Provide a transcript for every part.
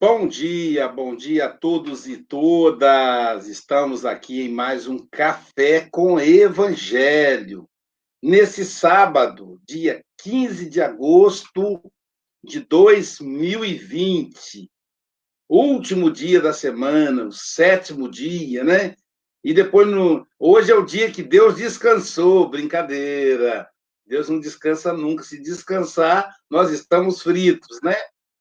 Bom dia, bom dia a todos e todas. Estamos aqui em mais um Café com Evangelho. Nesse sábado, dia 15 de agosto de 2020, último dia da semana, o sétimo dia, né? E depois, no... hoje é o dia que Deus descansou, brincadeira. Deus não descansa nunca. Se descansar, nós estamos fritos, né?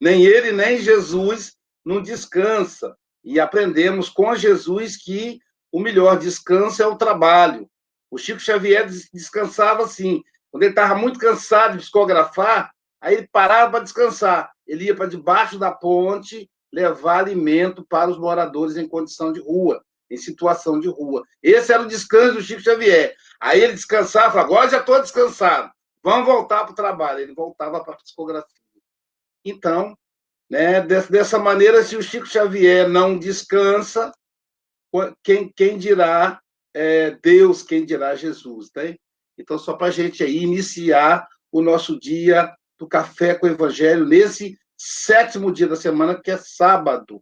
Nem ele, nem Jesus não descansa. E aprendemos com Jesus que o melhor descanso é o trabalho. O Chico Xavier descansava assim. Quando ele estava muito cansado de psicografar, aí ele parava para descansar. Ele ia para debaixo da ponte levar alimento para os moradores em condição de rua, em situação de rua. Esse era o descanso do Chico Xavier. Aí ele descansava, agora já estou descansado, vamos voltar para o trabalho. Ele voltava para a psicografia. Então, né? Dessa maneira, se o Chico Xavier não descansa, quem, quem dirá é, Deus, quem dirá Jesus, né? Então, só para a gente aí iniciar o nosso dia do Café com o Evangelho, nesse sétimo dia da semana, que é sábado.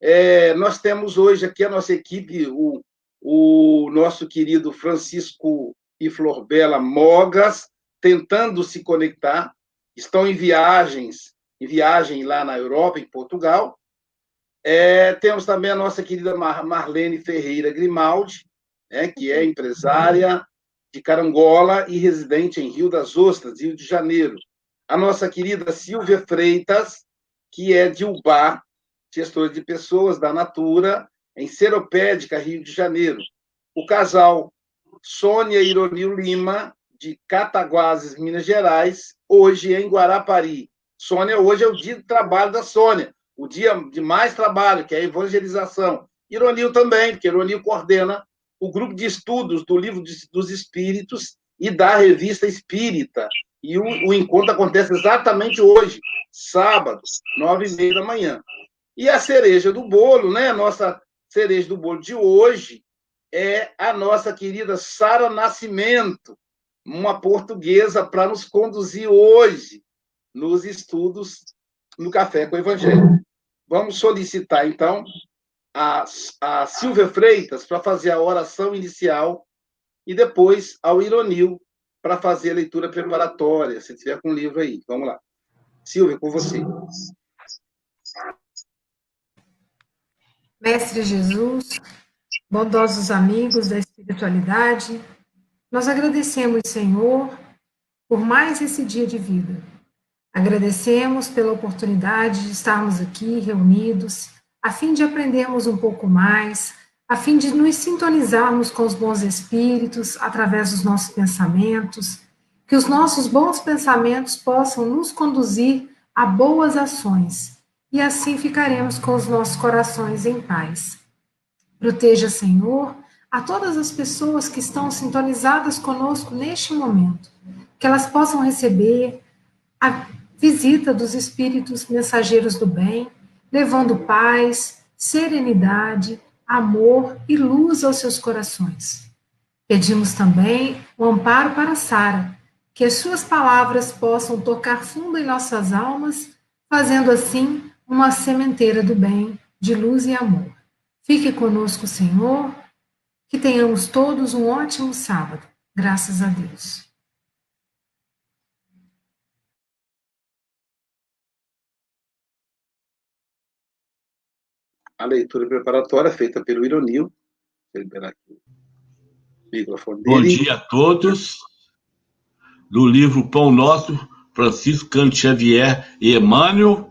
É, nós temos hoje aqui a nossa equipe, o, o nosso querido Francisco e Florbela Mogas, tentando se conectar, estão em viagens em viagem lá na Europa, em Portugal. É, temos também a nossa querida Mar Marlene Ferreira Grimaldi, né, que é empresária de Carangola e residente em Rio das Ostras, Rio de Janeiro. A nossa querida Silvia Freitas, que é de Ubá, gestora de pessoas da Natura, em Seropédica, Rio de Janeiro. O casal Sônia Ironil Lima, de Cataguases, Minas Gerais, hoje em Guarapari. Sônia, hoje é o dia de trabalho da Sônia, o dia de mais trabalho, que é a evangelização. Ironil também, porque Ironil coordena o grupo de estudos do Livro dos Espíritos e da Revista Espírita. E o, o encontro acontece exatamente hoje, sábado, nove e meia da manhã. E a cereja do bolo, né? A nossa cereja do bolo de hoje é a nossa querida Sara Nascimento, uma portuguesa para nos conduzir hoje nos estudos no Café com o Evangelho. Vamos solicitar, então, a, a Silvia Freitas para fazer a oração inicial e depois ao Ironil para fazer a leitura preparatória, se tiver com o livro aí. Vamos lá. Silvia, com você. Mestre Jesus, bondosos amigos da espiritualidade, nós agradecemos, Senhor, por mais esse dia de vida Agradecemos pela oportunidade de estarmos aqui reunidos, a fim de aprendermos um pouco mais, a fim de nos sintonizarmos com os bons espíritos através dos nossos pensamentos, que os nossos bons pensamentos possam nos conduzir a boas ações e assim ficaremos com os nossos corações em paz. Proteja, Senhor, a todas as pessoas que estão sintonizadas conosco neste momento, que elas possam receber a visita dos espíritos mensageiros do bem, levando paz, serenidade, amor e luz aos seus corações. Pedimos também o amparo para Sara, que as suas palavras possam tocar fundo em nossas almas, fazendo assim uma sementeira do bem, de luz e amor. Fique conosco, Senhor, que tenhamos todos um ótimo sábado. Graças a Deus. a leitura preparatória feita pelo Ironil. Bom dia a todos. Do livro Pão Nosso, Francisco Canto Xavier e Emmanuel,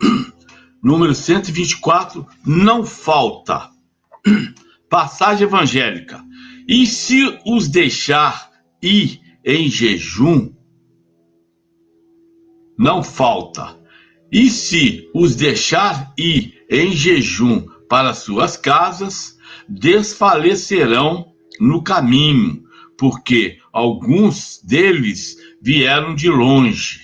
número 124, não falta. Passagem evangélica. E se os deixar ir em jejum, não falta. E se os deixar ir em jejum para suas casas, desfalecerão no caminho, porque alguns deles vieram de longe.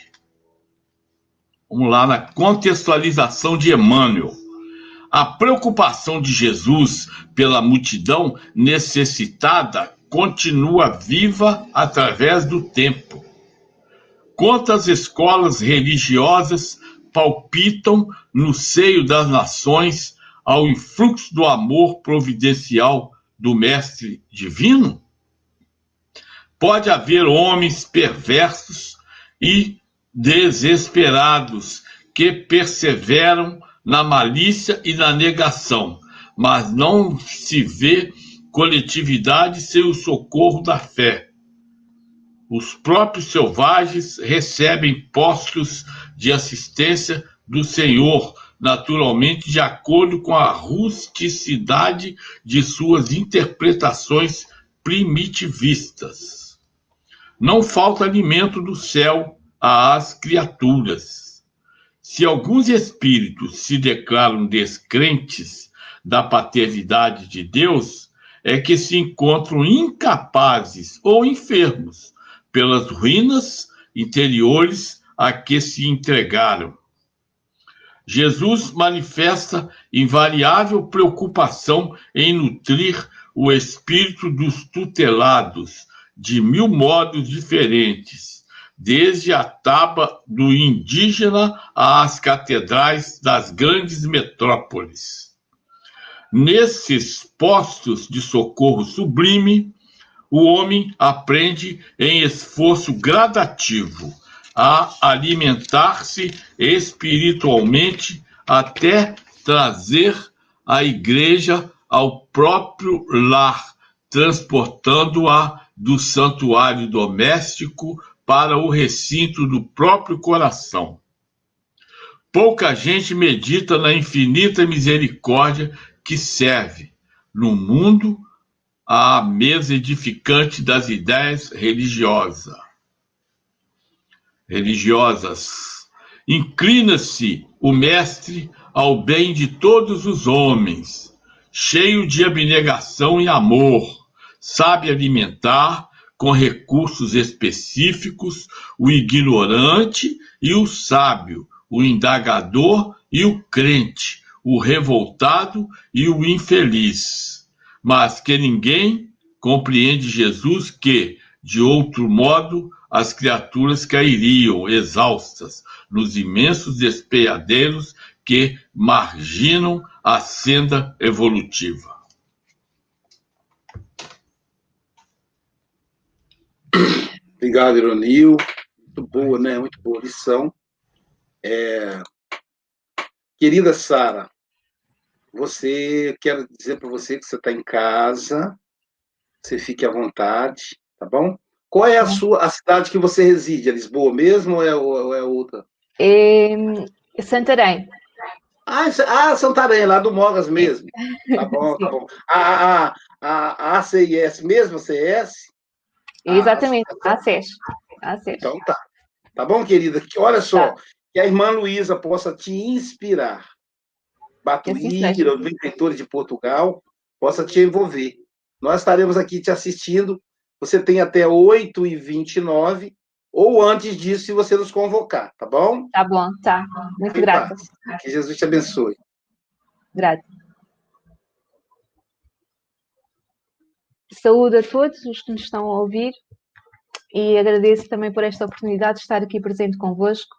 Vamos lá na contextualização de Emmanuel. A preocupação de Jesus pela multidão necessitada continua viva através do tempo. Quantas escolas religiosas palpitam no seio das nações ao influxo do amor providencial do Mestre Divino? Pode haver homens perversos e desesperados que perseveram na malícia e na negação, mas não se vê coletividade sem o socorro da fé. Os próprios selvagens recebem postos de assistência do Senhor, naturalmente de acordo com a rusticidade de suas interpretações primitivistas. Não falta alimento do céu às criaturas. Se alguns espíritos se declaram descrentes da paternidade de Deus, é que se encontram incapazes ou enfermos pelas ruínas interiores a que se entregaram. Jesus manifesta invariável preocupação em nutrir o espírito dos tutelados de mil modos diferentes, desde a taba do indígena às catedrais das grandes metrópoles. Nesses postos de socorro sublime, o homem aprende em esforço gradativo a alimentar-se espiritualmente até trazer a igreja ao próprio lar, transportando-a do santuário doméstico para o recinto do próprio coração. Pouca gente medita na infinita misericórdia que serve no mundo à mesa edificante das ideias religiosas. Religiosas. Inclina-se o mestre ao bem de todos os homens, cheio de abnegação e amor, sabe alimentar com recursos específicos o ignorante e o sábio, o indagador e o crente, o revoltado e o infeliz. Mas que ninguém compreende Jesus que, de outro modo, as criaturas cairiam exaustas nos imensos despeadeiros que marginam a senda evolutiva. Obrigado, Ironil. Muito boa, né? Muito boa lição. É... Querida Sara, você, quero dizer para você que você está em casa, você fique à vontade, tá bom? Qual é a sua a cidade que você reside? É Lisboa mesmo ou é, ou é outra? É, Santarém. Ah, ah, Santarém, lá do Mogas mesmo. Tá bom, tá bom. A, a, a, a ACIS mesmo, CS? Exatamente, ah, ACES. ACES. Então tá. Tá bom, querida? Olha só, tá. que a irmã Luísa possa te inspirar. Batuíra, os benfeitores de Portugal, possa te envolver. Nós estaremos aqui te assistindo. Você tem até 8h29 ou antes disso, se você nos convocar, tá bom? Tá bom, tá. Muito grata. Que Jesus te abençoe. Grata. Saúde a todos os que nos estão a ouvir e agradeço também por esta oportunidade de estar aqui presente convosco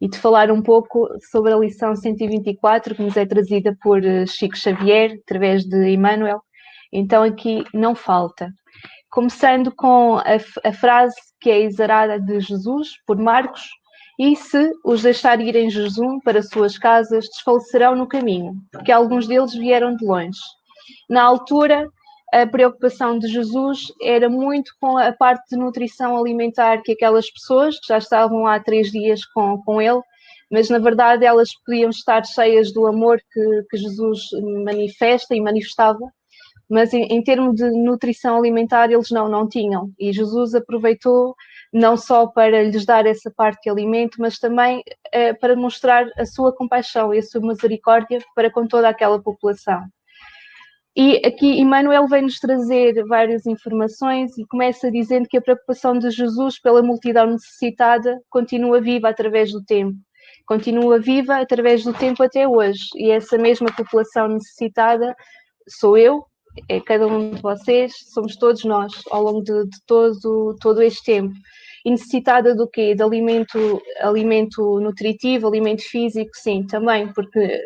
e de falar um pouco sobre a lição 124 que nos é trazida por eh, Chico Xavier, através de Emmanuel. Então, aqui não falta. Começando com a, a frase que é exarada de Jesus, por Marcos, e se os deixar ir em para suas casas, desfalecerão no caminho, porque alguns deles vieram de longe. Na altura, a preocupação de Jesus era muito com a parte de nutrição alimentar que aquelas pessoas que já estavam há três dias com, com ele, mas na verdade elas podiam estar cheias do amor que, que Jesus manifesta e manifestava, mas em, em termos de nutrição alimentar eles não, não tinham. E Jesus aproveitou não só para lhes dar essa parte de alimento, mas também eh, para mostrar a sua compaixão e a sua misericórdia para com toda aquela população. E aqui Emmanuel vem-nos trazer várias informações e começa dizendo que a preocupação de Jesus pela multidão necessitada continua viva através do tempo. Continua viva através do tempo até hoje. E essa mesma população necessitada sou eu, é cada um de vocês, somos todos nós ao longo de, de todo, todo este tempo. E necessitada do quê? De alimento, alimento nutritivo, alimento físico, sim, também, porque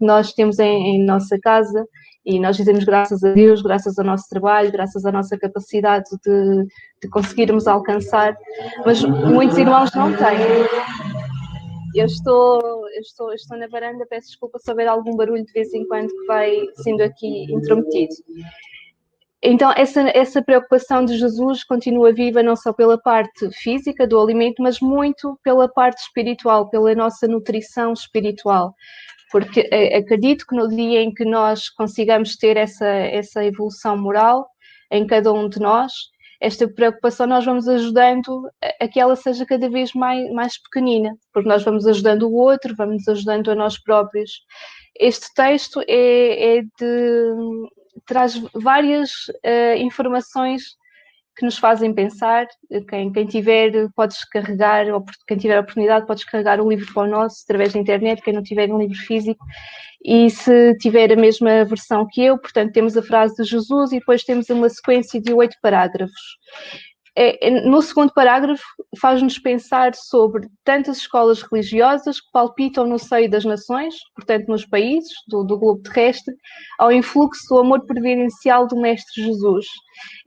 nós temos em, em nossa casa e nós dizemos graças a Deus, graças ao nosso trabalho, graças à nossa capacidade de, de conseguirmos alcançar, mas muitos irmãos não têm. Eu estou, eu estou, estou na varanda, peço desculpa se houver algum barulho de vez em quando que vai sendo aqui intrometido. Então, essa, essa preocupação de Jesus continua viva não só pela parte física do alimento, mas muito pela parte espiritual, pela nossa nutrição espiritual. Porque eh, acredito que no dia em que nós consigamos ter essa, essa evolução moral em cada um de nós, esta preocupação nós vamos ajudando a que ela seja cada vez mais, mais pequenina, porque nós vamos ajudando o outro, vamos ajudando a nós próprios. Este texto é, é de, traz várias uh, informações que nos fazem pensar. Quem, quem tiver pode descarregar, ou quem tiver a oportunidade pode descarregar o livro para o nosso através da internet, quem não tiver um livro físico. E se tiver a mesma versão que eu, portanto, temos a frase de Jesus e depois temos uma sequência de oito parágrafos. É, é, no segundo parágrafo, faz-nos pensar sobre tantas escolas religiosas que palpitam no seio das nações, portanto, nos países do, do globo terrestre, ao influxo do amor providencial do Mestre Jesus.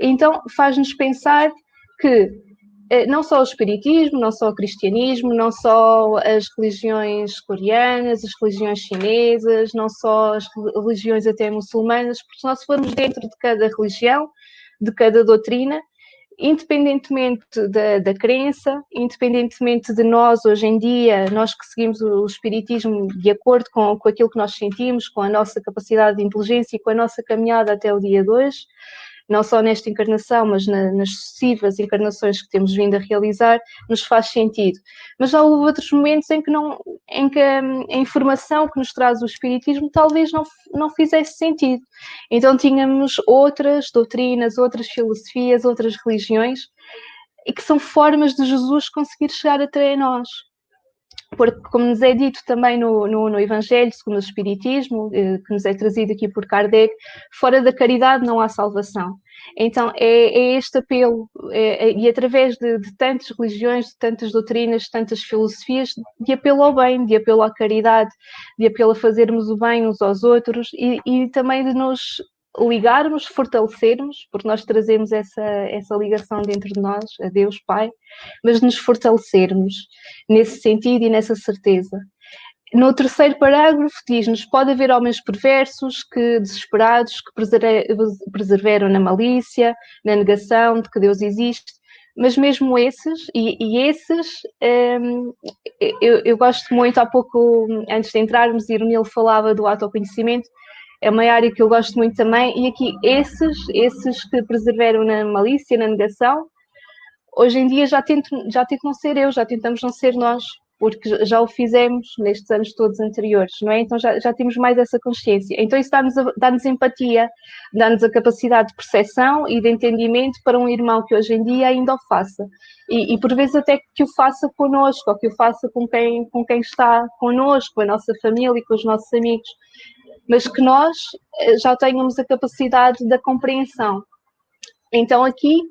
Então, faz-nos pensar que eh, não só o espiritismo, não só o cristianismo, não só as religiões coreanas, as religiões chinesas, não só as religiões até muçulmanas, porque se nós formos dentro de cada religião, de cada doutrina, independentemente da, da crença, independentemente de nós hoje em dia, nós que seguimos o, espiritismo de acordo com, com aquilo que nós sentimos, com a nossa capacidade de inteligência e com a nossa caminhada até o dia de hoje, não só nesta encarnação, mas na, nas sucessivas encarnações que temos vindo a realizar, nos faz sentido. Mas houve outros momentos em que, não, em que a, a informação que nos traz o Espiritismo talvez não, não fizesse sentido. Então tínhamos outras doutrinas, outras filosofias, outras religiões, e que são formas de Jesus conseguir chegar até nós porque, como nos é dito também no, no, no, Evangelho, segundo o Espiritismo, eh, que nos é trazido aqui por Kardec, fora da caridade não há salvação. Então, é, é este apelo, é, é, e através de, de, tantas religiões, de tantas doutrinas, de tantas filosofias, de apelo ao bem, de apelo à caridade, de apelo a fazermos o bem uns aos outros e, e também de nos ligarmos, fortalecermos, porque nós trazemos essa, essa ligação dentro de nós, a Deus Pai, mas nos fortalecermos nesse sentido e nessa certeza. No terceiro parágrafo diz-nos: pode haver homens perversos que, desesperados, que preserveram na malícia, na negação de que Deus existe, mas mesmo esses, e, e esses, um, eu, eu, gosto muito, há pouco, antes de entrarmos, Irmil falava do autoconhecimento, é uma área que eu gosto muito também, e aqui esses, esses que preservaram na malícia, na negação, hoje em dia já tento, já tento não ser eu, já tentamos não ser nós, porque já o fizemos nestes anos todos anteriores, não é? Então já, já temos mais essa consciência. Então isso dá-nos, dá-nos empatia, dá-nos a capacidade de percepção e de entendimento para um irmão que hoje em dia ainda o faça. E, e por vezes até que o faça connosco, ou que o faça com quem, com quem está connosco, com a nossa família, com os nossos amigos mas que nós eh, já tenhamos a capacidade da compreensão. Então, aqui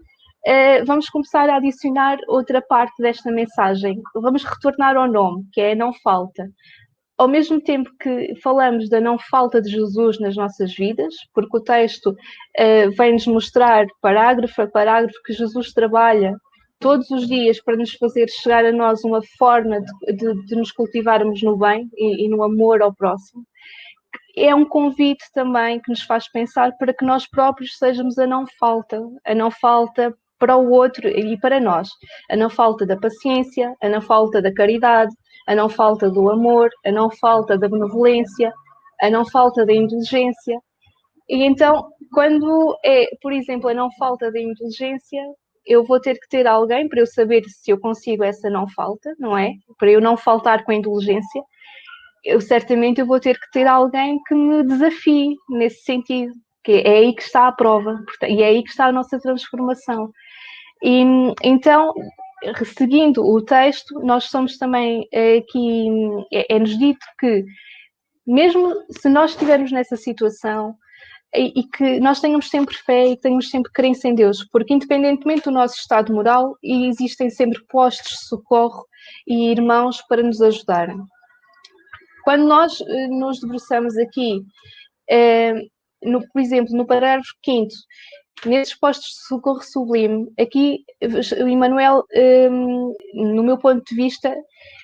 eh, vamos começar a adicionar outra parte desta mensagem. Vamos retornar ao nome, que é a não falta. Ao mesmo tempo que falamos da não falta de Jesus nas nossas vidas, porque o texto uh, vem-nos mostrar, parágrafo a parágrafo, que Jesus trabalha todos os dias para nos fazer chegar a nós uma forma de, de, de nos cultivarmos no bem e, e, no amor ao próximo é um convite também que nos faz pensar para que nós próprios sejamos a não falta, a não falta para o outro e para nós, a não falta da paciência, a não falta da caridade, a não falta do amor, a não falta da benevolência, a não falta da indulgência. E então, quando é, por exemplo, a não falta da indulgência, eu vou ter que ter alguém para eu saber se eu consigo essa não falta, não é? Para eu não faltar com a indulgência eu certamente eu vou ter que ter alguém que me desafie nesse sentido, que é aí que está a prova, e é aí que está a nossa transformação. E então, seguindo o texto, nós somos também aqui, é, é-nos dito que mesmo se nós estivermos nessa situação, e, que nós tenhamos sempre fé e tenhamos sempre crença em Deus, porque independentemente do nosso estado moral, existem sempre postos de socorro e irmãos para nos ajudarem. Quando nós eh, nos debruçamos aqui, eh, no, por exemplo, no parágrafo 5 nesses postos de socorro sublime, aqui o Emanuel, um, no meu ponto de vista,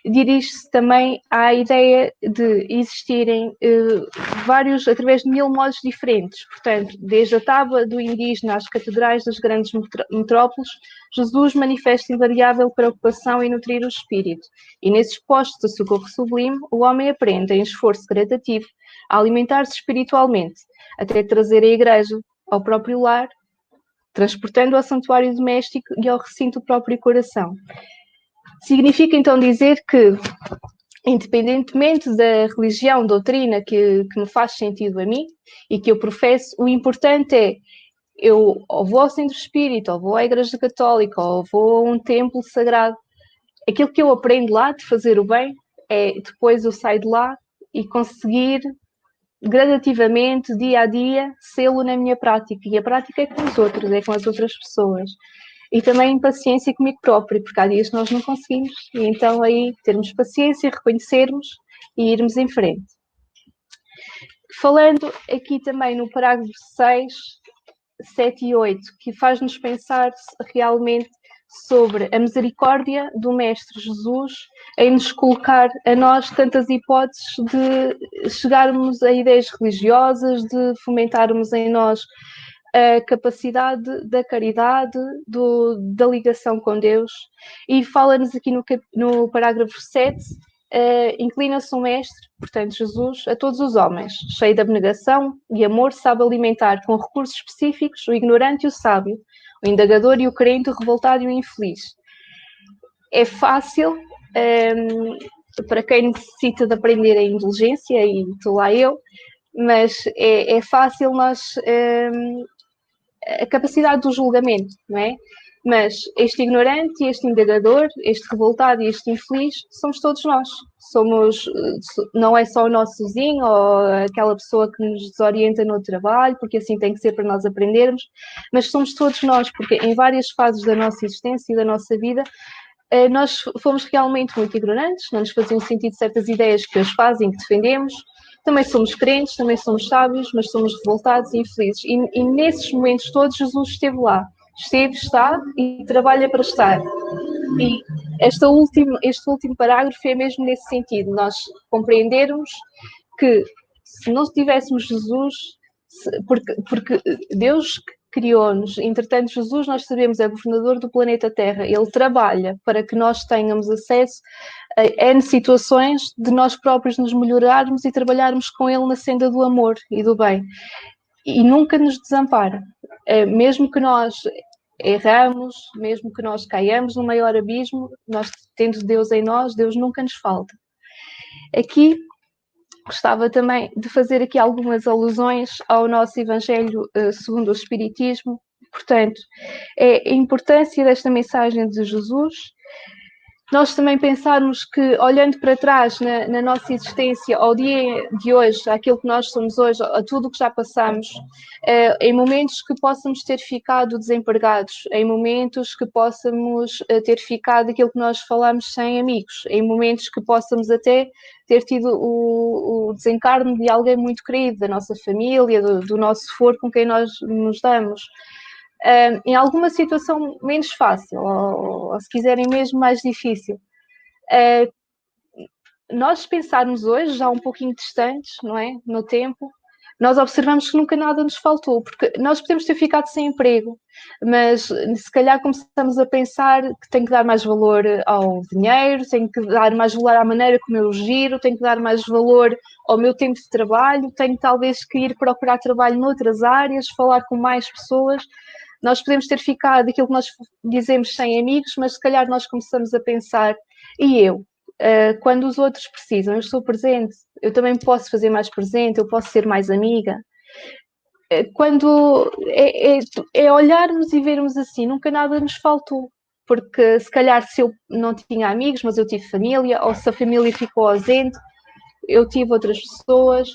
dirige-se também à ideia de existirem uh, vários, através de mil modos diferentes. Portanto, desde a tábua do indígena às catedrais das grandes metrópoles, Jesus manifesta invariável preocupação em nutrir o espírito. E nesses postos de socorro sublime, o homem aprende, em esforço gradativo, a alimentar-se espiritualmente, até trazer a igreja ao próprio lar transportando ao santuário doméstico e ao recinto próprio coração. Significa então dizer que, independentemente da religião, doutrina que, que me faz sentido a mim e que eu professo, o importante é eu ou vou ao centro espírita, ou vou à igreja católica, ou vou a um templo sagrado. Aquilo que eu aprendo lá de fazer o bem é depois eu sair de lá e conseguir gradativamente, dia a dia, sê-lo na minha prática. E a prática é com os outros, é com as outras pessoas. E também paciência comigo próprio, porque há dias nós não conseguimos. E então aí termos paciência, reconhecermos e irmos em frente. Falando aqui também no parágrafo 6, 7 e 8, que faz-nos pensar realmente sobre a misericórdia do Mestre Jesus em nos colocar a nós tantas hipóteses de chegarmos a ideias religiosas, de fomentarmos em nós a capacidade da caridade, do, da ligação com Deus. E fala-nos aqui no, no parágrafo 7 Uh, inclina-se o mestre, portanto Jesus, a todos os homens, cheio de abnegação e amor, sabe alimentar com recursos específicos o ignorante e o sábio, o indagador e o crente, o revoltado e o infeliz. É fácil um, para quem necessita de aprender a indulgência, e estou lá eu, mas é, é fácil nós. Um, a capacidade do julgamento, não é? Mas este ignorante, este indagador, este revoltado e este infeliz somos todos nós. Somos, não é só o nosso vizinho ou aquela pessoa que nos desorienta no trabalho, porque assim tem que ser para nós aprendermos, mas somos todos nós, porque em várias fases da nossa existência e da nossa vida, eh, nós fomos realmente muito ignorantes, não nos faziam sentido certas ideias que hoje fazem, que defendemos, também somos crentes, também somos sábios, mas somos revoltados e infelizes. E, e nesses momentos todos, Jesus esteve lá esteve, está e trabalha para estar. E esta último, este último parágrafo é mesmo nesse sentido, nós compreendermos que se não tivéssemos Jesus, porque, porque Deus criou-nos, entretanto Jesus, nós sabemos, é governador do planeta Terra, ele trabalha para que nós tenhamos acesso a N situações de nós próprios nos melhorarmos e trabalharmos com ele na senda do amor e do bem. E nunca nos desampara. Eh, mesmo que nós erramos, mesmo que nós caiamos no maior abismo, nós tendo Deus em nós, Deus nunca nos falta. Aqui gostava também de fazer aqui algumas alusões ao nosso Evangelho uh, segundo o Espiritismo. Portanto, é a importância desta mensagem de Jesus nós também pensarmos que, olhando para trás na, na, nossa existência, ao dia de hoje, aquilo que nós somos hoje, a tudo o que já passamos, eh, em momentos que possamos ter ficado desempregados, em momentos que possamos eh, ter ficado aquilo que nós falamos sem amigos, em momentos que possamos até ter tido o, o desencarne de alguém muito querido, da nossa família, do, do nosso for com quem nós nos damos em alguma situação menos fácil, ou, ou, se quiserem mesmo mais difícil. Uh, nós pensarmos hoje, já um pouquinho distantes, não é? No tempo, nós observamos que nunca nada nos faltou, porque nós podemos ter ficado sem emprego, mas se calhar começamos a pensar que tem que dar mais valor ao dinheiro, tem que dar mais valor à maneira como eu giro, tem que dar mais valor ao meu tempo de trabalho, tenho talvez que ir procurar trabalho noutras áreas, falar com mais pessoas. Nós podemos ter ficado aquilo que nós dizemos sem amigos, mas se calhar nós começamos a pensar, e eu? Uh, quando os outros precisam, eu estou presente, eu também posso fazer mais presente, eu posso ser mais amiga. Uh, quando é, é, é olharmos e vermos assim, nunca nada nos faltou porque se calhar se eu não tinha amigos, mas eu tive família, ou se a família ficou ausente, eu tive outras pessoas,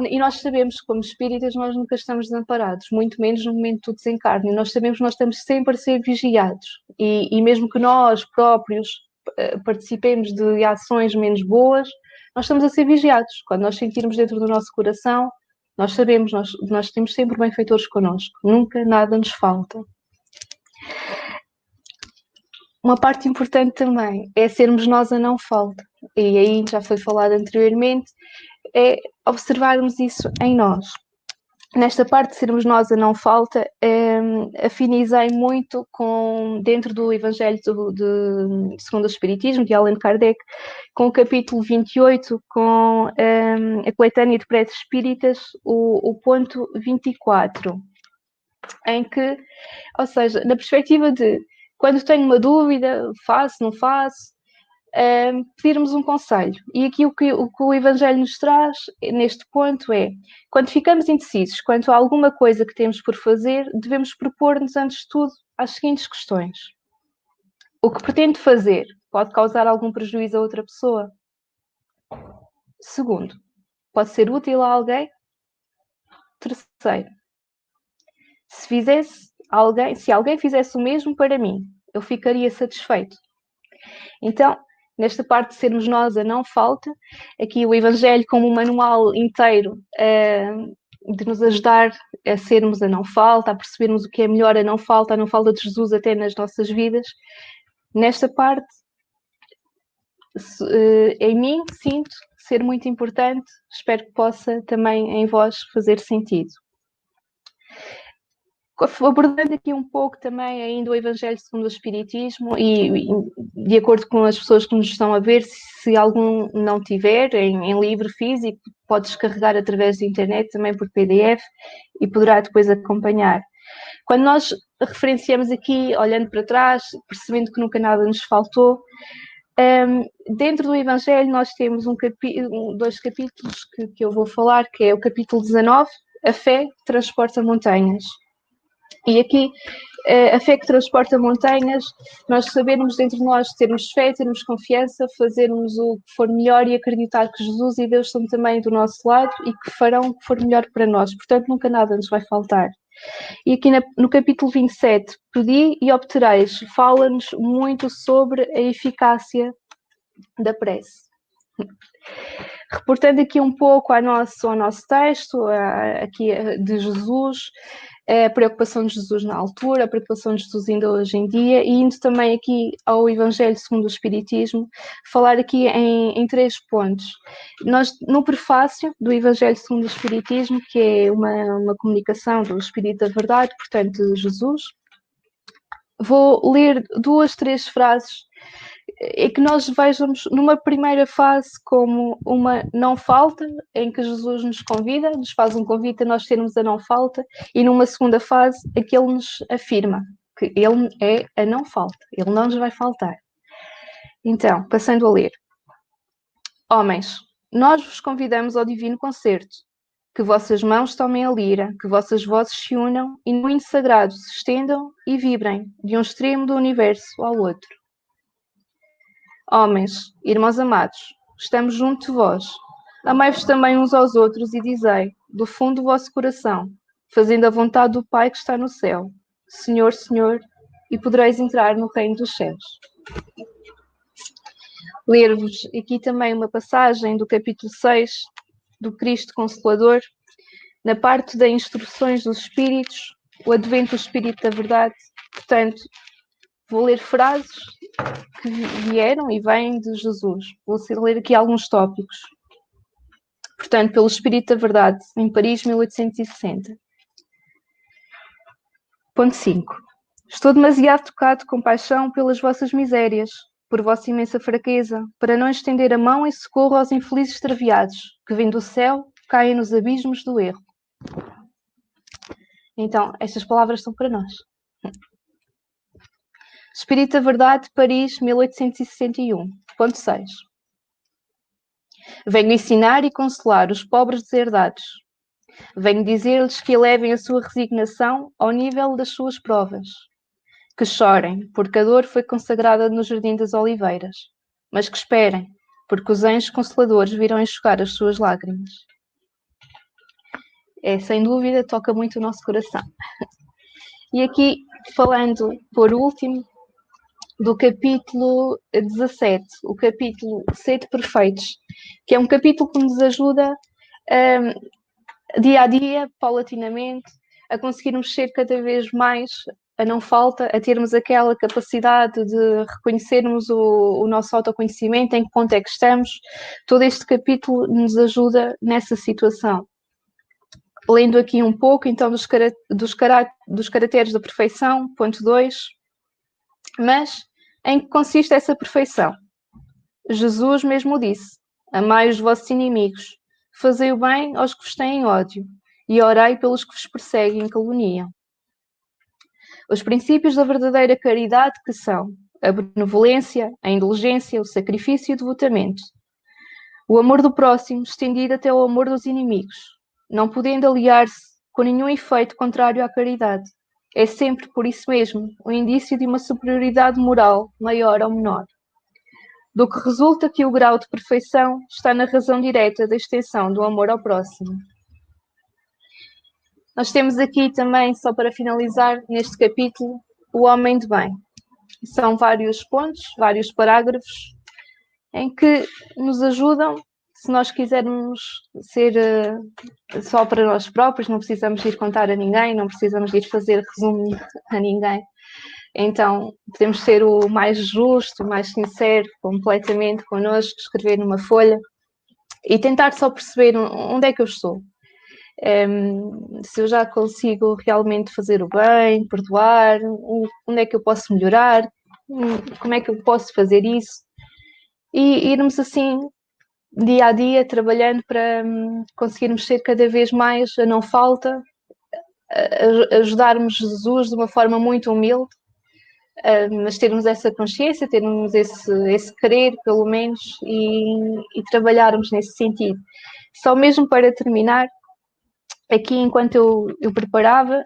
e nós sabemos como espíritas, nós nunca estamos desamparados, muito menos no momento do desencarne. Nós sabemos que nós estamos sempre a ser vigiados. E, e mesmo que nós próprios uh, participemos de ações menos boas, nós estamos a ser vigiados. Quando nós sentirmos dentro do nosso coração, nós sabemos, nós, nós temos sempre benfeitores connosco. Nunca nada nos falta. Uma parte importante também é sermos nós a não falta. E aí já foi falado anteriormente, é observarmos isso em nós. Nesta parte de sermos nós a não falta, é, afinizei muito com, dentro do Evangelho do, de, segundo o Espiritismo, de Allan Kardec, com o capítulo 28, com é, a coletânea de pretos espíritas, o, o ponto 24, em que, ou seja, na perspectiva de quando tenho uma dúvida, faço, não faço, uh, pedirmos um conselho. E aqui o que, o que o Evangelho nos traz neste ponto é: quando ficamos indecisos quanto a alguma coisa que temos por fazer, devemos propor-nos, antes de tudo, as seguintes questões: O que pretendo fazer pode causar algum prejuízo a outra pessoa? Segundo, pode ser útil a alguém? Terceiro, se fizesse alguém, se alguém fizesse o mesmo para mim, eu ficaria satisfeito. Então, nesta parte de sermos nós a não falta, aqui o Evangelho como um manual inteiro uh, de nos ajudar a sermos a não falta, a percebermos o que é melhor a não falta, a não falta de Jesus até nas nossas vidas. Nesta parte, uh, em mim, sinto ser muito importante, espero que possa também em vós fazer sentido abordando aqui um pouco também ainda o Evangelho segundo o Espiritismo e, de acordo com as pessoas que nos estão a ver, se algum não tiver em, em livro físico, pode descarregar através da internet também por PDF e poderá depois acompanhar. Quando nós referenciamos aqui, olhando para trás, percebendo que nunca nada nos faltou, um, dentro do Evangelho nós temos um dois capítulos que, que eu vou falar, que é o capítulo 19, a fé transporta montanhas e aqui a fé que transporta montanhas, nós sabermos dentro de nós termos fé, termos confiança, fazermos o que for melhor e acreditar que Jesus e Deus estão também do nosso lado e que farão o que for melhor para nós. Portanto, nunca nada nos vai faltar. E aqui no capítulo 27, pedi e obtereis, fala-nos muito sobre a eficácia da prece. Reportando aqui um pouco ao nosso, ao nosso texto, aqui de Jesus, a preocupação de Jesus na altura, a preocupação de Jesus ainda hoje em dia, e indo também aqui ao Evangelho segundo o Espiritismo, falar aqui em, em três pontos. Nós, no prefácio do Evangelho segundo o Espiritismo, que é uma, uma comunicação do Espírito da Verdade, portanto, de Jesus, vou ler duas, três frases é que nós vejamos numa primeira fase como uma não falta, em que Jesus nos convida, nos faz um convite a nós termos a não falta, e numa segunda fase, a que ele nos afirma que ele é a não falta, ele não nos vai faltar. Então, passando a ler. Homens, nós vos convidamos ao divino concerto, que vossas mãos tomem a lira, que vossas vozes se unam e no hino sagrado se estendam e vibrem de um extremo do universo ao outro Homens, irmãos amados, estamos junto de vós. Amai-vos também uns aos outros e dizei, do fundo do vosso coração, fazendo a vontade do Pai que está no céu. Senhor, Senhor, e podereis entrar no reino dos céus. Ler-vos aqui também uma passagem do capítulo 6 do Cristo Consolador, na parte das instruções dos Espíritos, o advento do Espírito da Verdade. Portanto, vou ler frases que vieram e vêm de Jesus. Vou ler aqui alguns tópicos. Portanto, pelo Espírito da Verdade, em Paris, 1860. Ponto 5. Estou demasiado tocado com paixão pelas vossas misérias, por vossa imensa fraqueza, para não estender a mão em socorro aos infelizes extraviados, que vêm do céu, caem nos abismos do erro. Então, estas palavras são para nós. Espírito da Verdade, Paris, 1861. Ponto 6. Venho ensinar e consolar os pobres deserdados. Venho dizer-lhes que elevem a sua resignação ao nível das suas provas. Que chorem, porque a dor foi consagrada no Jardim das Oliveiras. Mas que esperem, porque os anjos consoladores virão enxugar as suas lágrimas. é sem dúvida, toca muito o nosso coração. E aqui, falando por último, do capítulo 17, o capítulo Sede Perfeitos, que é um capítulo que nos ajuda um, dia a dia, paulatinamente, a conseguirmos ser cada vez mais a não falta, a termos aquela capacidade de reconhecermos o, o, nosso autoconhecimento, em que ponto é que estamos. Todo este capítulo nos ajuda nessa situação. Lendo aqui um pouco, então, dos, dos, dos caracteres da perfeição, ponto 2. Mas em que consiste essa perfeição? Jesus mesmo disse: Amai os vossos inimigos, fazei o bem aos que vos têm ódio, e orai pelos que vos perseguem e caluniam. Os princípios da verdadeira caridade que são a benevolência, a indulgência, o sacrifício e o devotamento. O amor do próximo estendido até ao amor dos inimigos, não podendo aliar-se com nenhum efeito contrário à caridade. É sempre, por isso mesmo, um indício de uma superioridade moral maior ou menor. Do que resulta que o grau de perfeição está na razão direta da extensão do amor ao próximo. Nós temos aqui também, só para finalizar, neste capítulo, o homem de bem. São vários pontos, vários parágrafos, em que nos ajudam, se nós quisermos ser uh, só para nós próprios, não precisamos ir contar a ninguém, não precisamos ir fazer resumo a ninguém. Então, podemos ser o mais justo, o mais sincero, completamente connosco, escrever numa folha e tentar só perceber onde é que eu estou, um, se eu já consigo realmente fazer o bem, perdoar, onde é que eu posso melhorar, hum, como é que eu posso fazer isso, e irmos assim dia a dia trabalhando para um, conseguirmos ser cada vez mais a não falta, a, ajudarmos Jesus de uma forma muito humilde, uh, mas termos essa consciência, termos esse, esse querer, pelo menos, e, e trabalharmos nesse sentido. Só mesmo para terminar, aqui enquanto eu, eu preparava,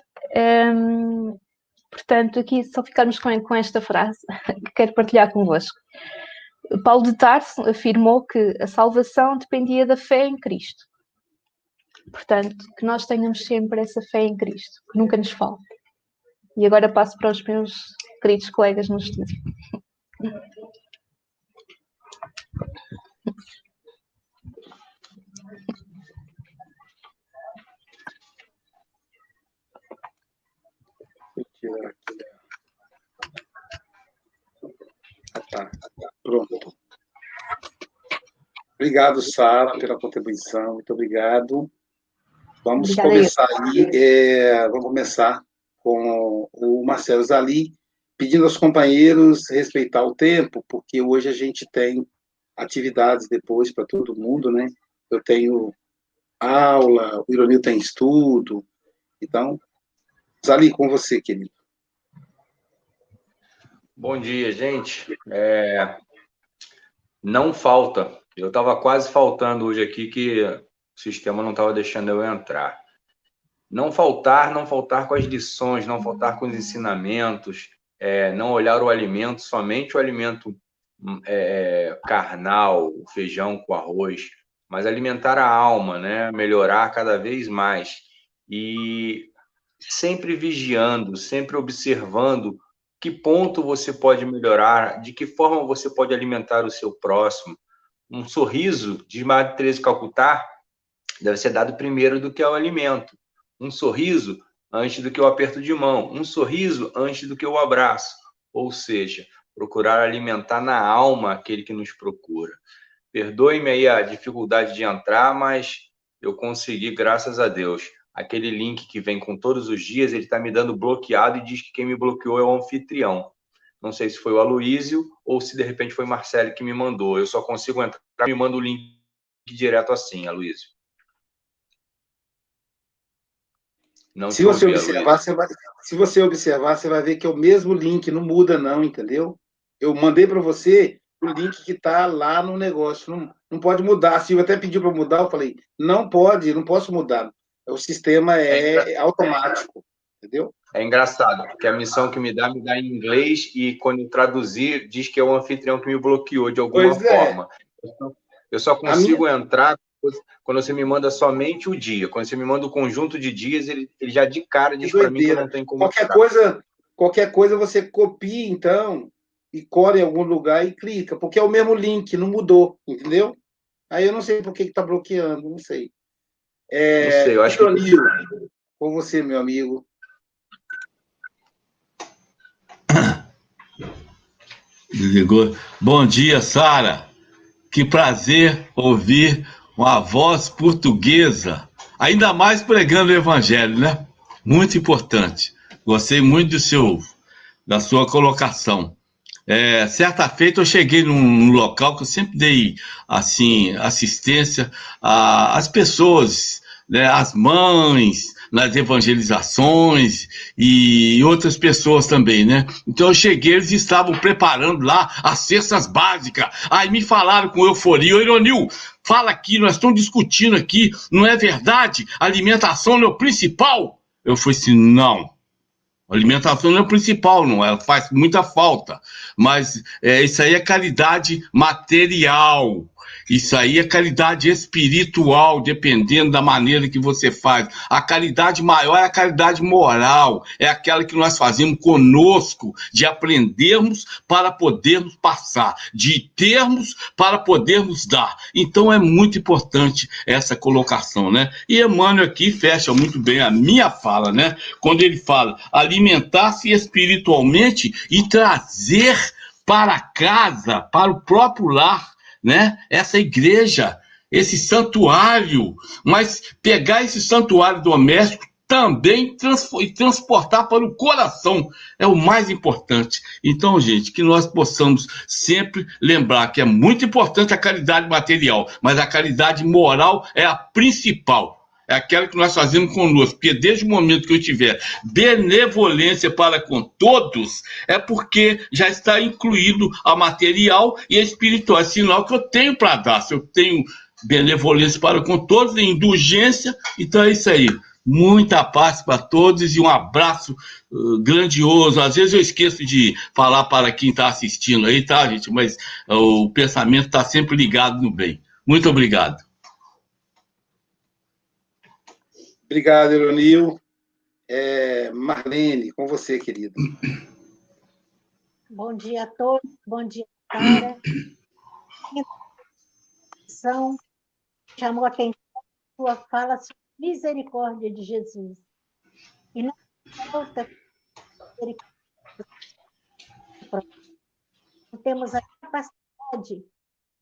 um, portanto, aqui só ficarmos com, com esta frase que quero partilhar convosco. Paulo de Tarso afirmou que a salvação dependia da fé em Cristo. Portanto, que nós tenhamos sempre essa fé em Cristo, que nunca nos falte. E agora passo para os meus queridos colegas no estúdio. tirar aqui. Ah, tá. Pronto. Obrigado, Sara, pela contribuição. Muito obrigado. Vamos Obrigada começar aí. É, vamos começar com o Marcelo Zali, pedindo aos companheiros respeitar o tempo, porque hoje a gente tem atividades depois para todo mundo, né? Eu tenho aula, o Ironil tem estudo, então Ali, com você, querido. Bom dia, gente. É... Não falta. Eu estava quase faltando hoje aqui que o sistema não estava deixando eu entrar. Não faltar, não faltar com as lições, não faltar com os ensinamentos, é, não olhar o alimento, somente o alimento é, carnal, o feijão com arroz, mas alimentar a alma, né? melhorar cada vez mais. E sempre vigiando, sempre observando que ponto você pode melhorar, de que forma você pode alimentar o seu próximo. Um sorriso, de Madre de Calcutá, deve ser dado primeiro do que o alimento. Um sorriso antes do que o aperto de mão. Um sorriso antes do que o abraço. Ou seja, procurar alimentar na alma aquele que nos procura. Perdoe-me aí a dificuldade de entrar, mas eu consegui, graças a Deus aquele link que vem com todos os dias, ele está me dando bloqueado e diz que quem me bloqueou é o anfitrião. Não sei se foi o Aloísio ou se de repente foi o Marcelo que me mandou. Eu só consigo entrar e me manda o link direto assim, Aloísio. Não se você observar, você vai, se você observar, você vai ver que é o mesmo link, não muda não, entendeu? Eu mandei para você o link que está lá no negócio, não, não pode mudar. A Silvia até pediu para mudar, eu falei, não pode, não posso mudar o sistema é, é automático, entendeu? É engraçado, porque a missão que me dá, me dá em inglês e quando traduzir, diz que é o anfitrião que me bloqueou de alguma pois é. forma. É. Eu só consigo minha... entrar quando você me manda somente o dia. Quando você me manda o conjunto de dias, ele, ele já de cara diz para mim que não tem como. Qualquer coisa, qualquer coisa você copia, então, e cola em algum lugar e clica, porque é o mesmo link, não mudou, entendeu? Aí eu não sei por que está bloqueando, não sei. É, não sei, eu acho que. Com você, meu amigo. Bom dia, Sara. Que prazer ouvir uma voz portuguesa, ainda mais pregando o evangelho, né? Muito importante. Gostei muito do seu, da sua colocação. É, certa feita eu cheguei num, num, local que eu sempre dei assim assistência às pessoas, né, às mães, nas evangelizações e outras pessoas também, né? Então eu cheguei, eles estavam preparando lá as cestas básicas. Aí me falaram com euforia, ô Ironil, fala aqui, nós estamos discutindo aqui, não é verdade? Alimentação não é o principal? Eu falei assim, não. Alimentação não é o principal, não, ela faz muita falta. Mas é, isso aí é caridade material. Isso aí é caridade espiritual, dependendo da maneira que você faz. A caridade maior é a caridade moral, é aquela que nós fazemos conosco, de aprendermos para podermos passar, de termos para podermos dar. Então é muito importante essa colocação, né? E Emmanuel aqui fecha muito bem a minha fala, né? Quando ele fala alimentar-se espiritualmente e trazer para casa, para o próprio lar, né? Essa igreja, esse santuário, mas pegar esse santuário doméstico também e transportar para o coração é o mais importante. Então, gente, que nós possamos sempre lembrar que é muito importante a caridade material, mas a caridade moral é a principal é aquela que nós fazemos conosco, porque desde o momento que eu tiver benevolência para com todos, é porque já está incluído a material e a espiritual, é sinal que eu tenho para dar, se eu tenho benevolência para com todos, indulgência, então é isso aí. Muita paz para todos e um abraço uh, grandioso. Às vezes eu esqueço de falar para quem está assistindo aí, tá, gente? Mas uh, o pensamento está sempre ligado no bem. Muito obrigado. Obrigado, Eronil. É, Marlene, com você, querida. Bom dia a todos, bom dia, Cara. São chamou a atenção sua fala sobre misericórdia de Jesus. E não falta temos a capacidade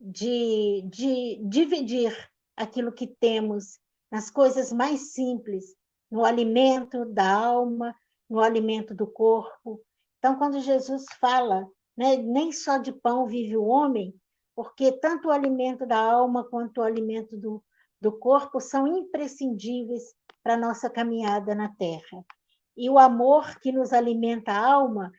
de, de dividir aquilo que temos nas coisas mais simples, no alimento da alma, no alimento do corpo. Então, quando Jesus fala, né, nem só de pão vive o homem, porque tanto o alimento da alma quanto o alimento do, do corpo são imprescindíveis para a nossa caminhada na Terra. E o amor que nos alimenta a alma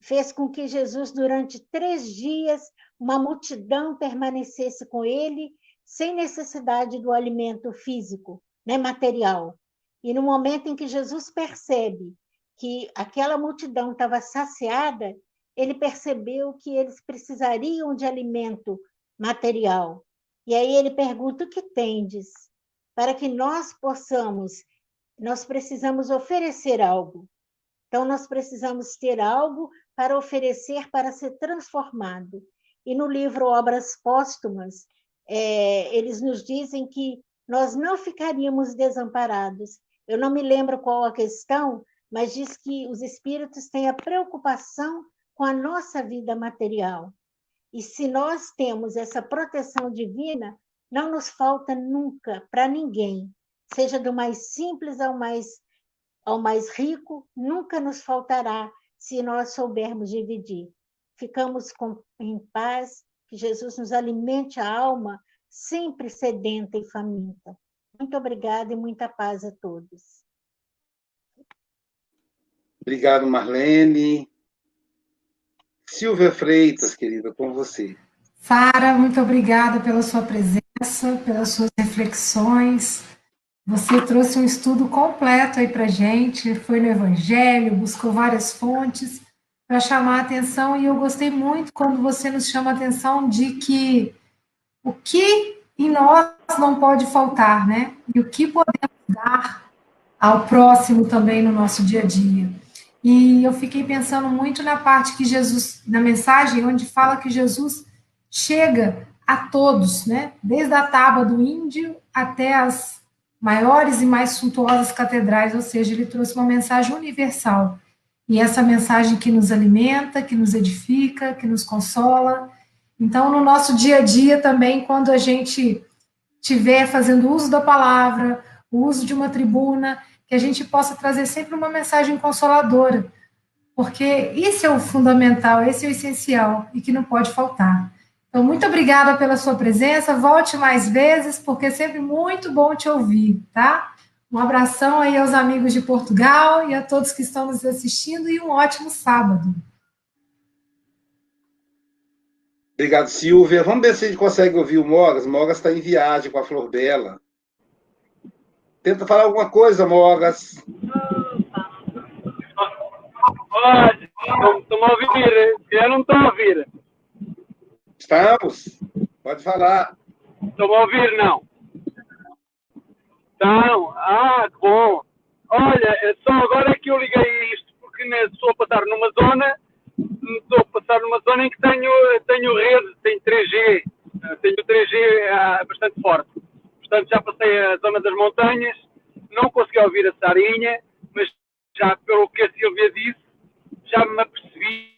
fez com que Jesus, durante três dias, uma multidão permanecesse com ele sem necessidade do alimento físico, né, material. E no momento em que Jesus percebe que aquela multidão estava saciada, ele percebeu que eles precisariam de alimento material. E aí ele pergunta: o que tendes? Para que nós possamos, nós precisamos oferecer algo. Então, nós precisamos ter algo para oferecer para ser transformado. E no livro Obras Póstumas, é, eles nos dizem que nós não ficaríamos desamparados. Eu não me lembro qual a questão, mas diz que os espíritos têm a preocupação com a nossa vida material. E se nós temos essa proteção divina, não nos falta nunca para ninguém, seja do mais simples ao mais ao mais rico, nunca nos faltará se nós soubermos dividir. Ficamos com, em paz que Jesus nos alimente a alma sempre sedenta e faminta. Muito obrigada e muita paz a todos. Obrigado, Marlene. Silvia Freitas, querida, com você. Sara, muito obrigada pela sua presença, pelas suas reflexões. Você trouxe um estudo completo aí para gente, foi no Evangelho, buscou várias fontes para chamar a atenção, e eu gostei muito quando você nos chama a atenção de que o que em nós não pode faltar, né? E o que podemos dar ao próximo também no nosso dia a dia. E eu fiquei pensando muito na parte que Jesus, na mensagem, onde fala que Jesus chega a todos, né? Desde a tábua do índio até as maiores e mais suntuosas catedrais, ou seja, ele trouxe uma mensagem universal. E essa mensagem que nos alimenta, que nos edifica, que nos consola. Então, no nosso dia a dia também, quando a gente estiver fazendo uso da palavra, o uso de uma tribuna, que a gente possa trazer sempre uma mensagem consoladora, porque esse é o fundamental, esse é o essencial e que não pode faltar. Então, muito obrigada pela sua presença, volte mais vezes, porque é sempre muito bom te ouvir, tá? Um abração aí aos amigos de Portugal e a todos que estão nos assistindo e um ótimo sábado. Obrigado, Silvia. Vamos ver se a gente consegue ouvir o Mogas. Mogas está em viagem com a Flor Bela. Tenta falar alguma coisa, Mogas. Pode, estão a ouvir. Eu não estou a ouvir. Estamos. Pode falar. Estão a ouvir, não? Estão. Ah, que bom. Olha, é só agora é que eu liguei isto, porque estou a passar numa zona, estou a passar numa zona em que tenho, tenho rede, tenho 3G, tenho 3G ah, bastante forte. Portanto, já passei a zona das montanhas, não consegui ouvir a Sarinha, mas já pelo que a Silvia disse, já me apercebi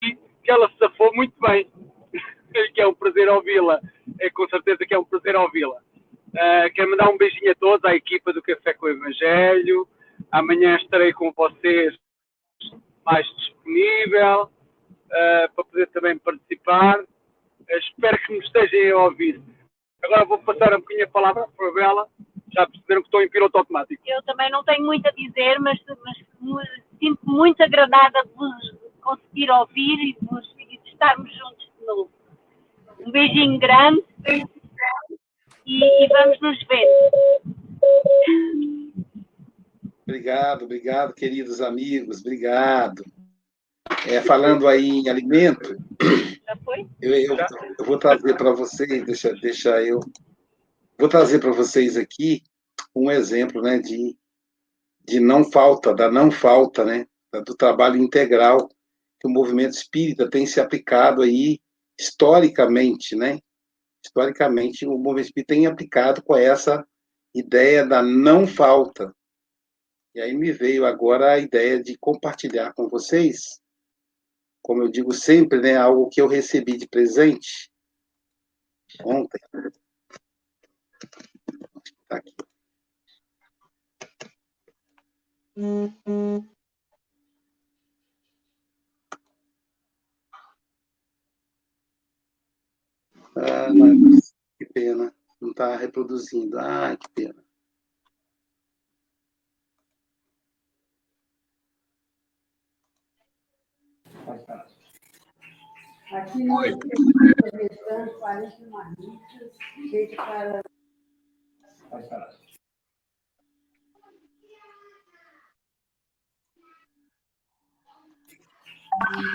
que ela se safou muito bem. que é um prazer ouvi-la. É com certeza que é um prazer ouvi-la. Uh, quero mandar um beijinho a todos, à equipa do Café com o Evangelho. Amanhã estarei com vocês mais disponível uh, para poder também participar. Uh, espero que me estejam a ouvir. Agora vou passar um bocadinho a palavra para a Bela. Já perceberam que estou em piloto automático. Eu também não tenho muito a dizer, mas, mas sinto muito agradada de vos conseguir ouvir e de, vos, e de estarmos juntos de novo. Um beijinho grande e, vamos nos ver. Obrigado, obrigado, queridos amigos, obrigado. É, falando aí em alimento, Já foi? Eu, eu, eu vou trazer para vocês, deixa, deixa eu. Vou trazer para vocês aqui um exemplo né, de, de não falta, da não falta, né, do trabalho integral que o movimento espírita tem se aplicado aí historicamente, né? Historicamente, o espírita tem aplicado com essa ideia da não falta. E aí me veio agora a ideia de compartilhar com vocês, como eu digo sempre, né, algo que eu recebi de presente ontem. Tá aqui. Ah, mas que pena. Não está reproduzindo. Ah, que pena. Aqui nós temos aproveitando 40 marmitas, feito para. Pode falar.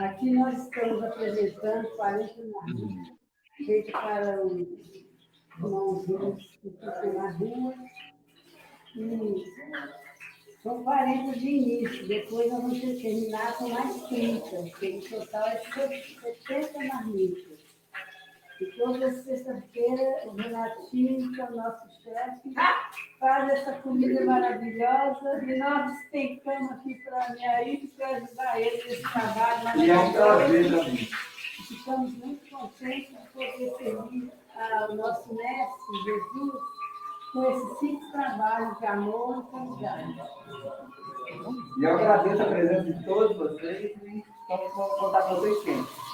Aqui nós estamos apresentando 40 marmitas feito para os irmãozinhos que ficam na rua. E são 40 de início, depois nós vamos terminar com mais 30, porque em total é 70 marmitas. E toda sexta-feira o Renatinho, que é o nosso chefe, faz essa comida maravilhosa e nós despencamos aqui para a minha Iris para ajudar ele nesse trabalho maravilhoso. E é um prazer, Ficamos muito contentes de poder servir ao nosso Mestre Jesus com esse simples trabalho de amor e caridade. E eu agradeço a presença de todos vocês e vamos contar com vocês sempre.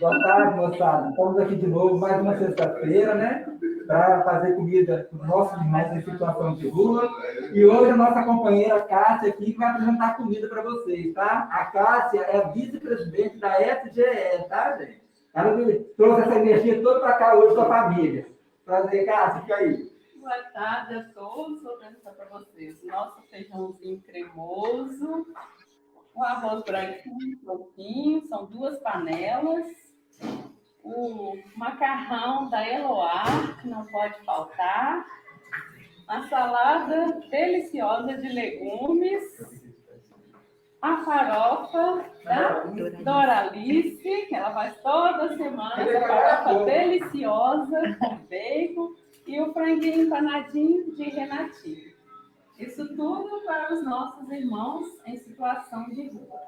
Boa tarde, moçada. Estamos aqui de novo, mais uma sexta-feira, né? Para fazer comida para os nossos irmãos em situação de rua. E hoje a nossa companheira Cássia aqui vai apresentar comida para vocês, tá? A Cássia é vice-presidente da SGE, tá, gente? Ela trouxe essa energia toda para cá hoje com a família. Prazer, Cássia, fica aí. Boa tarde a todos. Vou apresentar para vocês nosso feijãozinho cremoso o arroz branquinho, prontinho, são duas panelas. O macarrão da Eloá, que não pode faltar. A salada deliciosa de legumes. A farofa da Doralice, que ela faz toda semana, essa farofa deliciosa com bacon. E o franguinho empanadinho de Renatinho. Isso tudo para os nossos irmãos em situação de rua.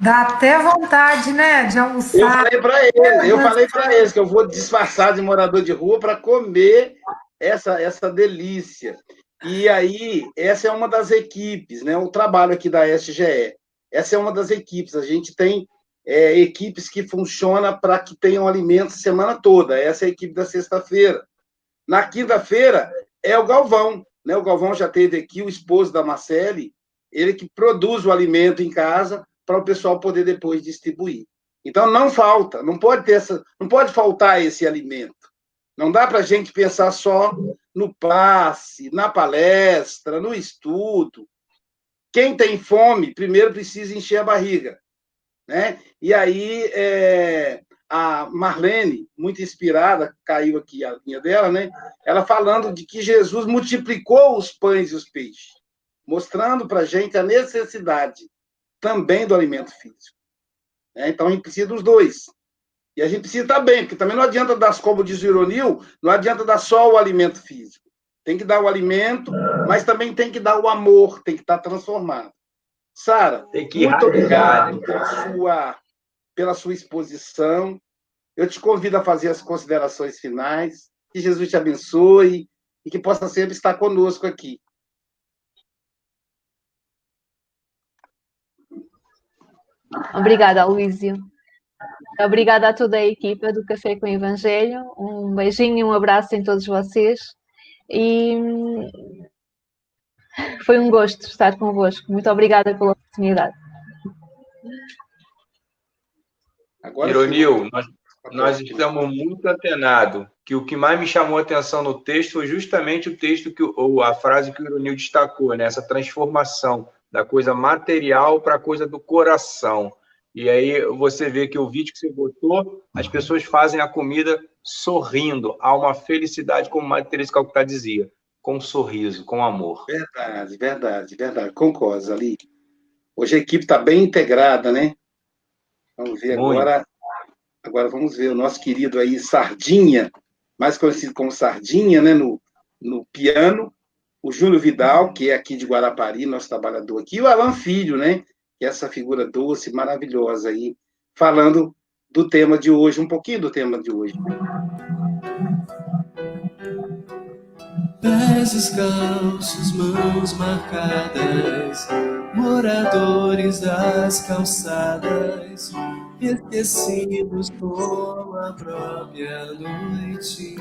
Dá até vontade, né, de almoçar. Eu falei para eles, eu falei para eles que eu vou disfarçar de morador de rua para comer essa essa delícia. E aí, essa é uma das equipes, né? O trabalho aqui da SGE. Essa é uma das equipes. A gente tem é, equipes que funcionam para que tenham alimentos a semana toda. Essa é a equipe da sexta-feira. Na quinta-feira é o Galvão. Né? O Galvão já teve aqui, o esposo da Marcele, ele que produz o alimento em casa para o pessoal poder depois distribuir. Então não falta, não pode ter essa, não pode faltar esse alimento. Não dá para a gente pensar só no passe, na palestra, no estudo. Quem tem fome, primeiro precisa encher a barriga. Né? E aí, é, a Marlene, muito inspirada, caiu aqui a linha dela, né? Ela falando de que Jesus multiplicou os pães e os peixes, mostrando para gente a necessidade também do alimento físico. Né? Então, a gente precisa dos dois. E a gente precisa estar bem, porque também não adianta dar, como diz o Ironil, não adianta dar só o alimento físico. Tem que dar o alimento, mas também tem que dar o amor, tem que estar transformado. Sara, muito obrigado pela sua, pela sua exposição. Eu te convido a fazer as considerações finais. Que Jesus te abençoe e que possa sempre estar conosco aqui. Obrigada, Luísio. Obrigada a toda a equipa do Café com o Evangelho. Um beijinho e um abraço em todos vocês. E foi um gosto estar convosco. Muito obrigada pela oportunidade. Agora, Ironil, nós, nós estamos muito antenados que o que mais me chamou a atenção no texto foi justamente o texto que ou a frase que o Ironil destacou, né? essa transformação da coisa material para a coisa do coração. E aí você vê que o vídeo que você botou, as pessoas fazem a comida sorrindo, há uma felicidade, como Madre Teresa Calcutá dizia, com um sorriso, com amor. Verdade, verdade, verdade. Concordo, ali. Hoje a equipe está bem integrada, né? Vamos ver Muito. agora. Agora vamos ver o nosso querido aí, Sardinha, mais conhecido como Sardinha, né? No, no piano. O Júlio Vidal, que é aqui de Guarapari, nosso trabalhador aqui. E o Alan Filho, né? Que é essa figura doce, maravilhosa aí, falando do tema de hoje, um pouquinho do tema de hoje. Pés descalços, mãos marcadas, moradores das calçadas, esquecidos como a própria noite.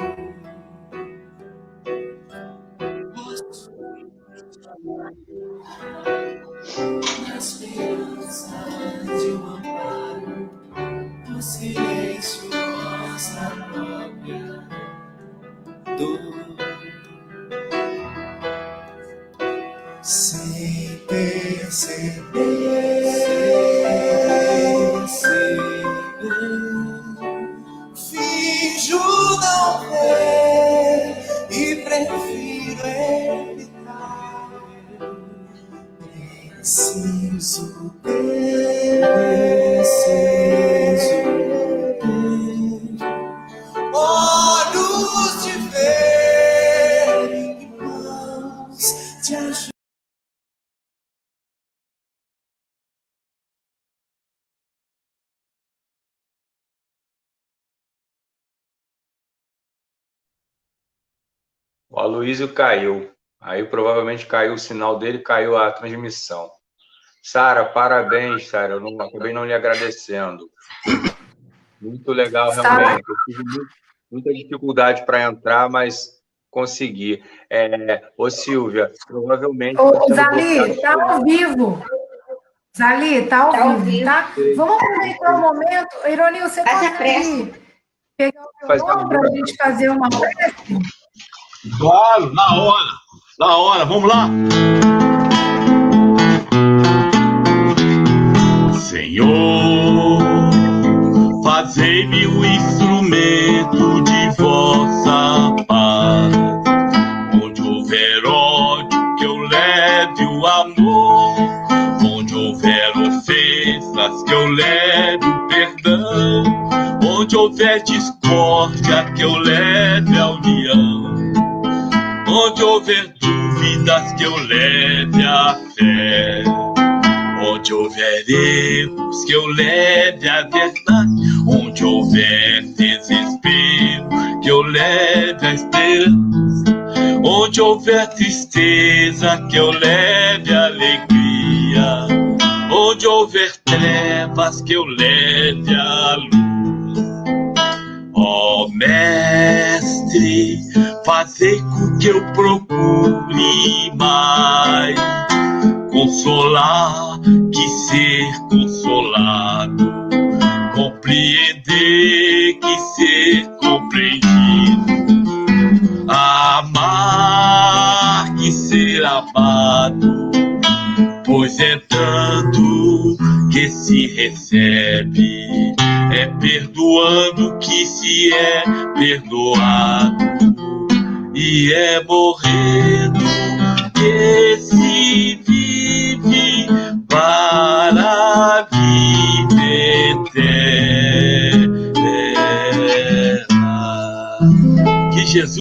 Na esperança de um amparo, o silêncio mostra a própria dor. sem perceber. O caiu. Aí provavelmente caiu o sinal dele, caiu a transmissão. Sara, parabéns, Sara. Eu não, acabei não lhe agradecendo. Muito legal, realmente. Eu tive muito, muita dificuldade para entrar, mas consegui. É, ô, Silvia, provavelmente. Ô, Zali, está ao vivo. Zali, está ao, tá ao vivo, tá? Vamos aproveitar o momento. Ironil, você pode pegar o meu nome para a gente fazer uma prece? Claro, na hora. Da hora, vamos lá? Senhor, fazei-me o instrumento de vossa paz. Onde houver ódio, que eu leve o amor. Onde houver ofensas, que eu leve o perdão. Onde houver discórdia, que eu leve a união. Onde houver dúvidas, que eu leve a fé. Onde houver erros, que eu leve a verdade. Onde houver desespero, que eu leve a esperança. Onde houver tristeza, que eu leve a alegria. Onde houver trevas, que eu leve a luz. Ó Mestre, fazei com que eu procure mais. Consolar que ser consolado, compreender que ser compreendido, amar que ser amado, pois é dando que se recebe, é perdoando que se é perdoado, e é morrendo que se vive para a vida eterna. Que Jesus